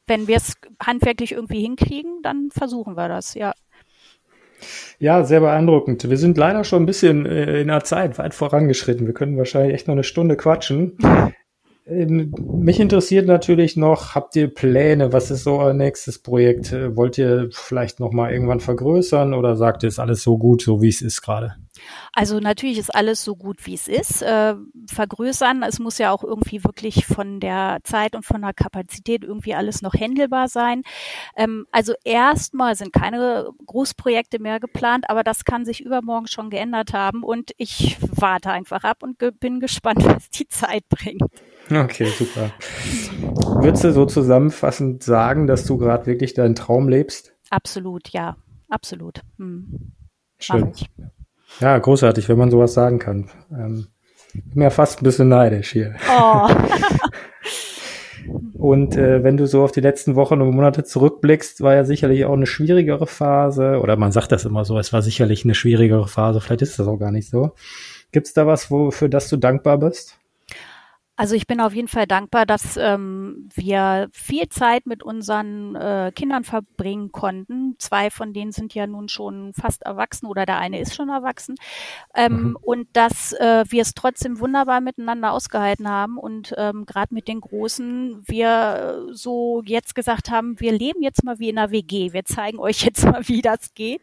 Wenn wir es handwerklich irgendwie hinkriegen, dann versuchen wir das, ja. Ja, sehr beeindruckend. Wir sind leider schon ein bisschen äh, in der Zeit weit vorangeschritten. Wir können wahrscheinlich echt noch eine Stunde quatschen. Ähm, mich interessiert natürlich noch, habt ihr Pläne? Was ist so euer nächstes Projekt? Äh, wollt ihr vielleicht noch mal irgendwann vergrößern oder sagt ihr, ist alles so gut, so wie es ist gerade? Also natürlich ist alles so gut, wie es ist. Äh, vergrößern, es muss ja auch irgendwie wirklich von der Zeit und von der Kapazität irgendwie alles noch händelbar sein. Ähm, also erstmal sind keine Großprojekte mehr geplant, aber das kann sich übermorgen schon geändert haben und ich warte einfach ab und ge bin gespannt, was die Zeit bringt. Okay, super. Würdest du so zusammenfassend sagen, dass du gerade wirklich deinen Traum lebst? Absolut, ja. Absolut. Hm. Schön. Ja, großartig, wenn man sowas sagen kann. Ähm, bin ja fast ein bisschen neidisch hier. Oh. Und äh, wenn du so auf die letzten Wochen und Monate zurückblickst, war ja sicherlich auch eine schwierigere Phase, oder man sagt das immer so, es war sicherlich eine schwierigere Phase, vielleicht ist das auch gar nicht so. Gibt es da was, wo, für das du dankbar bist? Also ich bin auf jeden Fall dankbar, dass ähm, wir viel Zeit mit unseren äh, Kindern verbringen konnten. Zwei von denen sind ja nun schon fast erwachsen oder der eine ist schon erwachsen. Ähm, mhm. Und dass äh, wir es trotzdem wunderbar miteinander ausgehalten haben und ähm, gerade mit den Großen wir so jetzt gesagt haben, wir leben jetzt mal wie in einer WG. Wir zeigen euch jetzt mal, wie das geht.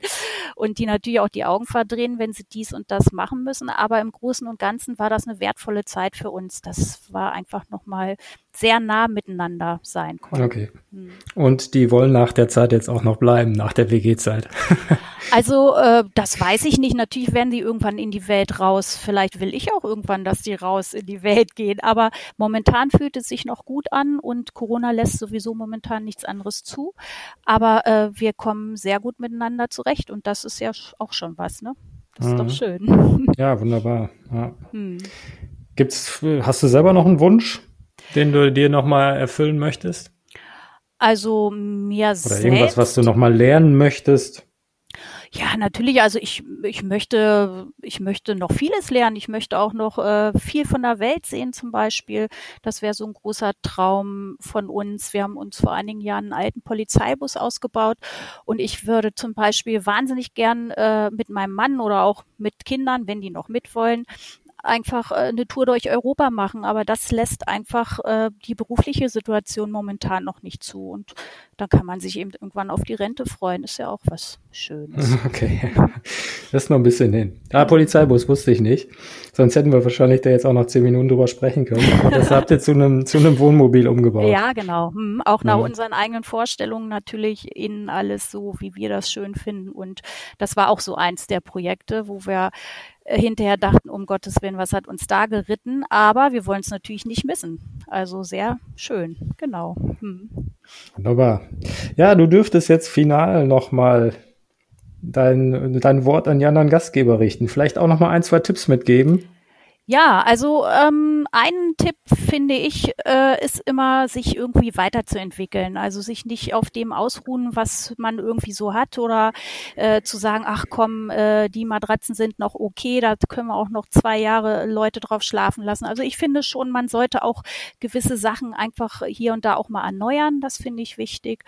Und die natürlich auch die Augen verdrehen, wenn sie dies und das machen müssen. Aber im Großen und Ganzen war das eine wertvolle Zeit für uns. Das war einfach nochmal sehr nah miteinander sein konnten. Okay. Hm. Und die wollen nach der Zeit jetzt auch noch bleiben, nach der WG-Zeit. also äh, das weiß ich nicht. Natürlich werden die irgendwann in die Welt raus. Vielleicht will ich auch irgendwann, dass die raus in die Welt gehen. Aber momentan fühlt es sich noch gut an und Corona lässt sowieso momentan nichts anderes zu. Aber äh, wir kommen sehr gut miteinander zurecht und das ist ja auch schon was, ne? Das ist mhm. doch schön. Ja, wunderbar. Ja. Hm. Gibt's, hast du selber noch einen Wunsch, den du dir nochmal erfüllen möchtest? Also mir Oder selbst. Oder irgendwas, was du nochmal lernen möchtest? Ja, natürlich. Also ich, ich möchte, ich möchte noch vieles lernen. Ich möchte auch noch äh, viel von der Welt sehen, zum Beispiel. Das wäre so ein großer Traum von uns. Wir haben uns vor einigen Jahren einen alten Polizeibus ausgebaut und ich würde zum Beispiel wahnsinnig gern äh, mit meinem Mann oder auch mit Kindern, wenn die noch mitwollen, einfach äh, eine Tour durch Europa machen, aber das lässt einfach äh, die berufliche Situation momentan noch nicht zu. Und da kann man sich eben irgendwann auf die Rente freuen. Ist ja auch was Schönes. Okay, das ist noch ein bisschen hin. Ah, Polizeibus wusste ich nicht. Sonst hätten wir wahrscheinlich da jetzt auch noch zehn Minuten drüber sprechen können. Aber das habt ihr zu einem, zu einem Wohnmobil umgebaut. Ja, genau. Hm, auch nach ja. unseren eigenen Vorstellungen natürlich innen alles so, wie wir das schön finden. Und das war auch so eins der Projekte, wo wir hinterher dachten, um Gottes Willen, was hat uns da geritten? Aber wir wollen es natürlich nicht missen. Also sehr schön, genau. Hm. Wunderbar. Ja, du dürftest jetzt final nochmal dein, dein Wort an die anderen Gastgeber richten. Vielleicht auch nochmal ein, zwei Tipps mitgeben. Ja, also ähm, ein Tipp finde ich äh, ist immer, sich irgendwie weiterzuentwickeln. Also sich nicht auf dem ausruhen, was man irgendwie so hat oder äh, zu sagen, ach komm, äh, die Matratzen sind noch okay, da können wir auch noch zwei Jahre Leute drauf schlafen lassen. Also ich finde schon, man sollte auch gewisse Sachen einfach hier und da auch mal erneuern. Das finde ich wichtig.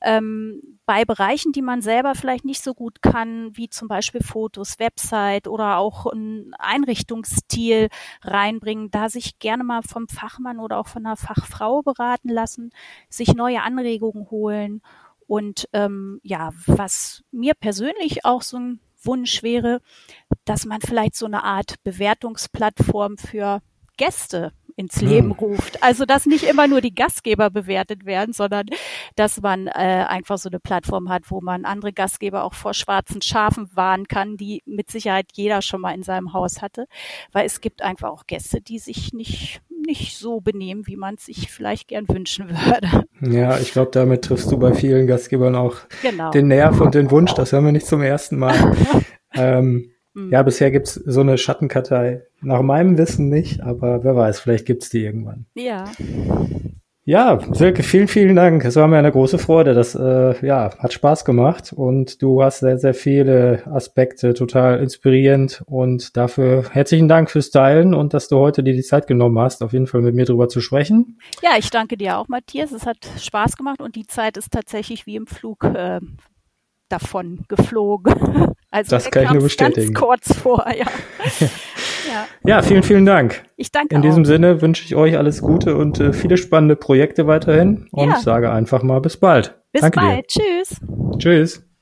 Ähm, bei Bereichen, die man selber vielleicht nicht so gut kann, wie zum Beispiel Fotos, Website oder auch ein Einrichtungsstil reinbringen, da sich gerne mal vom Fachmann oder auch von einer Fachfrau beraten lassen, sich neue Anregungen holen. Und ähm, ja, was mir persönlich auch so ein Wunsch wäre, dass man vielleicht so eine Art Bewertungsplattform für Gäste ins Leben hm. ruft. Also dass nicht immer nur die Gastgeber bewertet werden, sondern dass man äh, einfach so eine Plattform hat, wo man andere Gastgeber auch vor schwarzen Schafen warnen kann, die mit Sicherheit jeder schon mal in seinem Haus hatte. Weil es gibt einfach auch Gäste, die sich nicht nicht so benehmen, wie man es sich vielleicht gern wünschen würde. Ja, ich glaube, damit triffst du bei vielen Gastgebern auch genau. den Nerv und den Wunsch. Das hören wir nicht zum ersten Mal. ähm, hm. Ja, bisher gibt's so eine Schattenkartei. Nach meinem Wissen nicht, aber wer weiß, vielleicht gibt's die irgendwann. Ja. Ja, Silke, vielen, vielen Dank. Es war mir eine große Freude. Das äh, ja, hat Spaß gemacht und du hast sehr, sehr viele Aspekte total inspirierend und dafür herzlichen Dank fürs Teilen und dass du heute dir die Zeit genommen hast, auf jeden Fall mit mir drüber zu sprechen. Ja, ich danke dir auch, Matthias. Es hat Spaß gemacht und die Zeit ist tatsächlich wie im Flug äh, davon geflogen. Also das kann ich nur bestätigen. Ganz kurz vor, ja. ja. ja. vielen, vielen Dank. Ich danke In auch. diesem Sinne wünsche ich euch alles Gute und äh, viele spannende Projekte weiterhin und ja. sage einfach mal bis bald. Bis danke bald. Dir. Tschüss. Tschüss.